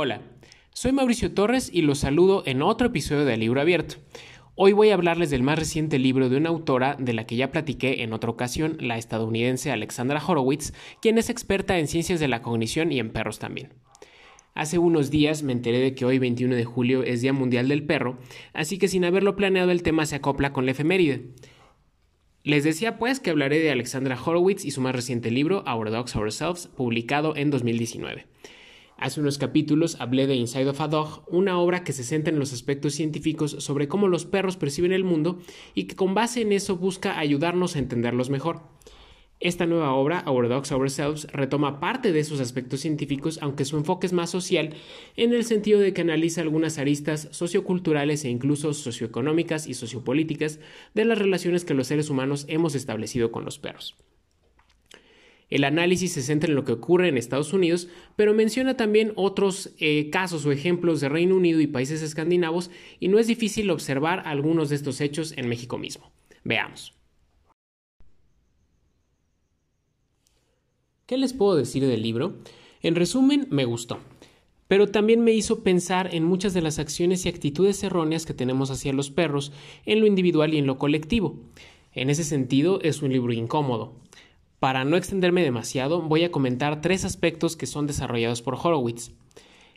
Hola, soy Mauricio Torres y los saludo en otro episodio de Libro Abierto. Hoy voy a hablarles del más reciente libro de una autora de la que ya platiqué en otra ocasión, la estadounidense Alexandra Horowitz, quien es experta en ciencias de la cognición y en perros también. Hace unos días me enteré de que hoy 21 de julio es Día Mundial del Perro, así que sin haberlo planeado el tema se acopla con la efeméride. Les decía pues que hablaré de Alexandra Horowitz y su más reciente libro, Our Dogs Ourselves, publicado en 2019. Hace unos capítulos hablé de Inside of a Dog, una obra que se centra en los aspectos científicos sobre cómo los perros perciben el mundo y que con base en eso busca ayudarnos a entenderlos mejor. Esta nueva obra, Our Dogs Ourselves, retoma parte de esos aspectos científicos, aunque su enfoque es más social, en el sentido de que analiza algunas aristas socioculturales e incluso socioeconómicas y sociopolíticas de las relaciones que los seres humanos hemos establecido con los perros. El análisis se centra en lo que ocurre en Estados Unidos, pero menciona también otros eh, casos o ejemplos de Reino Unido y países escandinavos, y no es difícil observar algunos de estos hechos en México mismo. Veamos. ¿Qué les puedo decir del libro? En resumen, me gustó, pero también me hizo pensar en muchas de las acciones y actitudes erróneas que tenemos hacia los perros, en lo individual y en lo colectivo. En ese sentido, es un libro incómodo. Para no extenderme demasiado, voy a comentar tres aspectos que son desarrollados por Horowitz.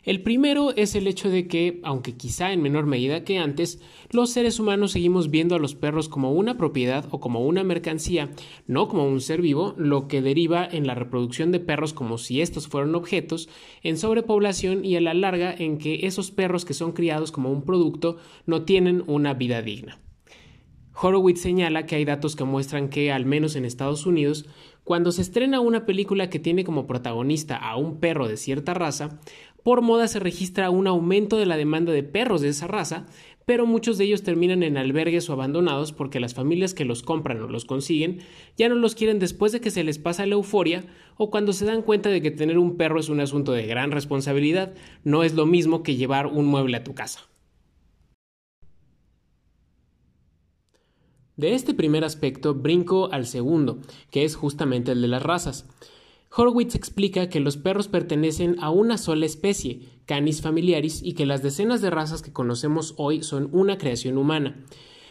El primero es el hecho de que, aunque quizá en menor medida que antes, los seres humanos seguimos viendo a los perros como una propiedad o como una mercancía, no como un ser vivo, lo que deriva en la reproducción de perros como si estos fueran objetos, en sobrepoblación y a la larga en que esos perros que son criados como un producto no tienen una vida digna. Horowitz señala que hay datos que muestran que, al menos en Estados Unidos, cuando se estrena una película que tiene como protagonista a un perro de cierta raza, por moda se registra un aumento de la demanda de perros de esa raza, pero muchos de ellos terminan en albergues o abandonados porque las familias que los compran o los consiguen ya no los quieren después de que se les pasa la euforia o cuando se dan cuenta de que tener un perro es un asunto de gran responsabilidad, no es lo mismo que llevar un mueble a tu casa. De este primer aspecto brinco al segundo, que es justamente el de las razas. Horowitz explica que los perros pertenecen a una sola especie, Canis familiaris, y que las decenas de razas que conocemos hoy son una creación humana.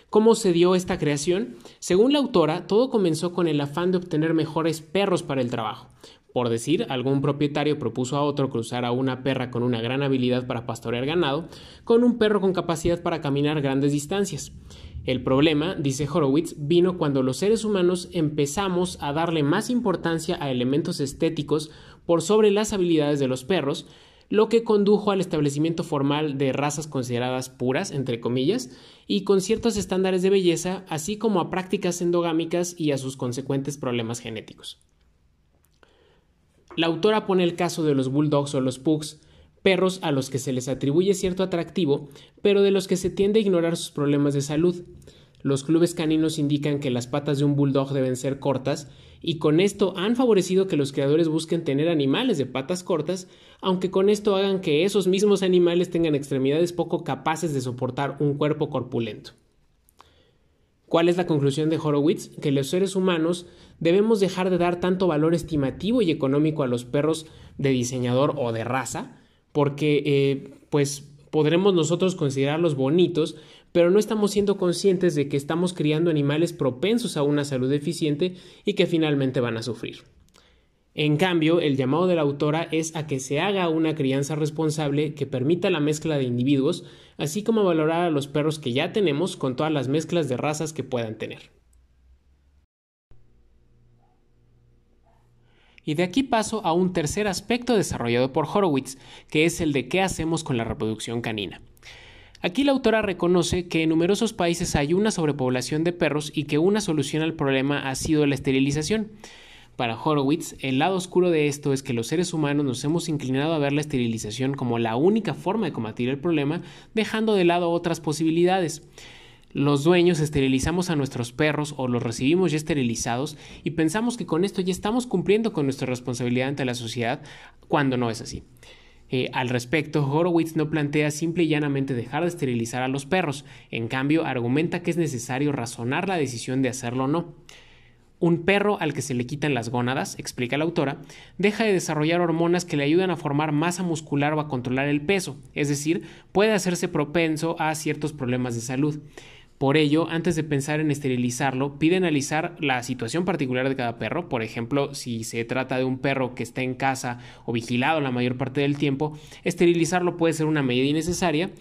¿Cómo se dio esta creación? Según la autora, todo comenzó con el afán de obtener mejores perros para el trabajo. Por decir, algún propietario propuso a otro cruzar a una perra con una gran habilidad para pastorear ganado con un perro con capacidad para caminar grandes distancias. El problema, dice Horowitz, vino cuando los seres humanos empezamos a darle más importancia a elementos estéticos por sobre las habilidades de los perros, lo que condujo al establecimiento formal de razas consideradas puras, entre comillas, y con ciertos estándares de belleza, así como a prácticas endogámicas y a sus consecuentes problemas genéticos. La autora pone el caso de los bulldogs o los pugs, perros a los que se les atribuye cierto atractivo, pero de los que se tiende a ignorar sus problemas de salud. Los clubes caninos indican que las patas de un bulldog deben ser cortas y con esto han favorecido que los creadores busquen tener animales de patas cortas, aunque con esto hagan que esos mismos animales tengan extremidades poco capaces de soportar un cuerpo corpulento. ¿Cuál es la conclusión de Horowitz? Que los seres humanos debemos dejar de dar tanto valor estimativo y económico a los perros de diseñador o de raza, porque eh, pues podremos nosotros considerarlos bonitos, pero no estamos siendo conscientes de que estamos criando animales propensos a una salud deficiente y que finalmente van a sufrir. En cambio, el llamado de la autora es a que se haga una crianza responsable que permita la mezcla de individuos, así como valorar a los perros que ya tenemos con todas las mezclas de razas que puedan tener. Y de aquí paso a un tercer aspecto desarrollado por Horowitz, que es el de qué hacemos con la reproducción canina. Aquí la autora reconoce que en numerosos países hay una sobrepoblación de perros y que una solución al problema ha sido la esterilización. Para Horowitz, el lado oscuro de esto es que los seres humanos nos hemos inclinado a ver la esterilización como la única forma de combatir el problema, dejando de lado otras posibilidades los dueños esterilizamos a nuestros perros o los recibimos ya esterilizados y pensamos que con esto ya estamos cumpliendo con nuestra responsabilidad ante la sociedad cuando no es así. Eh, al respecto, Horowitz no plantea simple y llanamente dejar de esterilizar a los perros, en cambio argumenta que es necesario razonar la decisión de hacerlo o no. Un perro al que se le quitan las gónadas, explica la autora, deja de desarrollar hormonas que le ayudan a formar masa muscular o a controlar el peso, es decir, puede hacerse propenso a ciertos problemas de salud. Por ello, antes de pensar en esterilizarlo, pide analizar la situación particular de cada perro. Por ejemplo, si se trata de un perro que está en casa o vigilado la mayor parte del tiempo, esterilizarlo puede ser una medida innecesaria.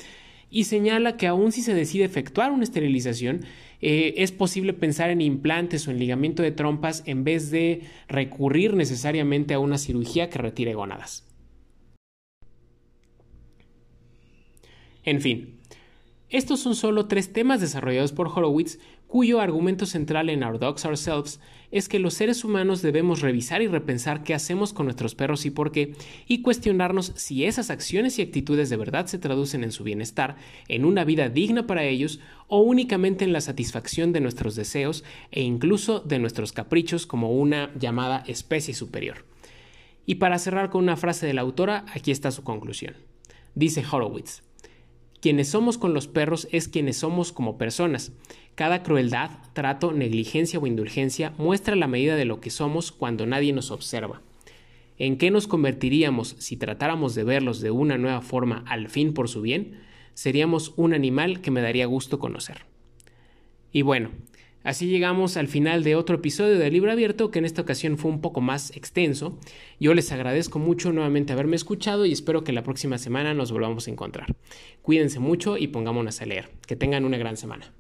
Y señala que aun si se decide efectuar una esterilización, eh, es posible pensar en implantes o en ligamiento de trompas en vez de recurrir necesariamente a una cirugía que retire gónadas. En fin, estos son solo tres temas desarrollados por Horowitz, cuyo argumento central en Our Dogs Ourselves es que los seres humanos debemos revisar y repensar qué hacemos con nuestros perros y por qué, y cuestionarnos si esas acciones y actitudes de verdad se traducen en su bienestar, en una vida digna para ellos, o únicamente en la satisfacción de nuestros deseos e incluso de nuestros caprichos como una llamada especie superior. Y para cerrar con una frase de la autora, aquí está su conclusión. Dice Horowitz, quienes somos con los perros es quienes somos como personas. Cada crueldad, trato, negligencia o indulgencia muestra la medida de lo que somos cuando nadie nos observa. ¿En qué nos convertiríamos si tratáramos de verlos de una nueva forma al fin por su bien? Seríamos un animal que me daría gusto conocer. Y bueno, Así llegamos al final de otro episodio de Libro Abierto, que en esta ocasión fue un poco más extenso. Yo les agradezco mucho nuevamente haberme escuchado y espero que la próxima semana nos volvamos a encontrar. Cuídense mucho y pongámonos a leer. Que tengan una gran semana.